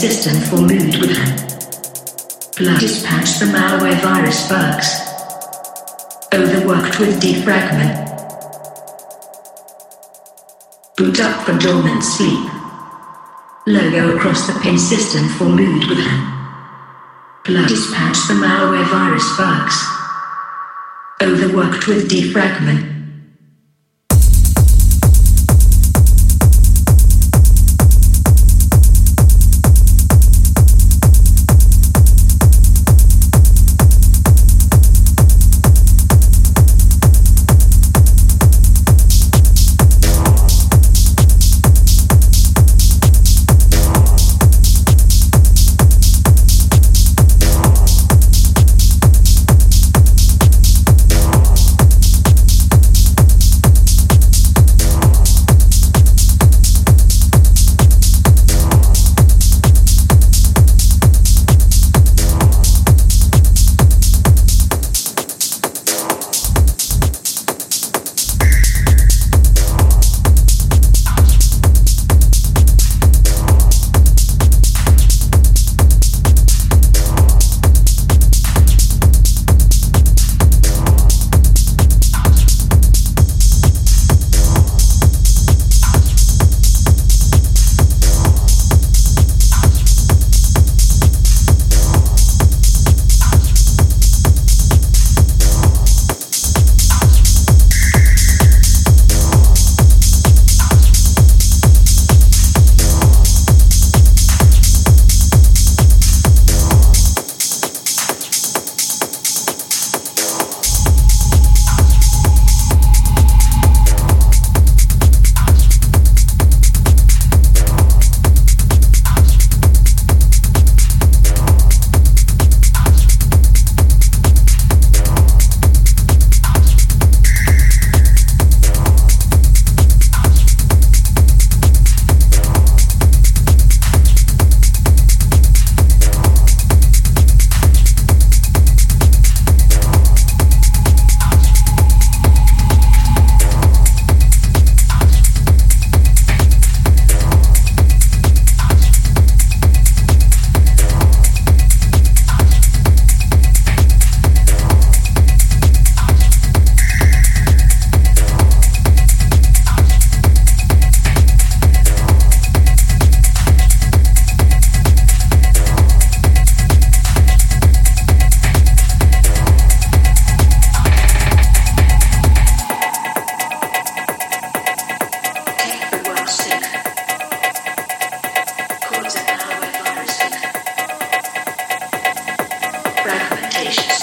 system for mood with Blood dispatch the malware virus bugs. Overworked with defragment. Boot up for dormant sleep. Logo across the pin system for mood with Blood dispatch the malware virus bugs. Overworked with defragment.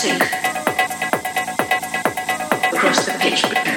music across the pitch.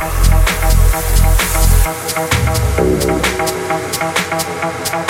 Thank you.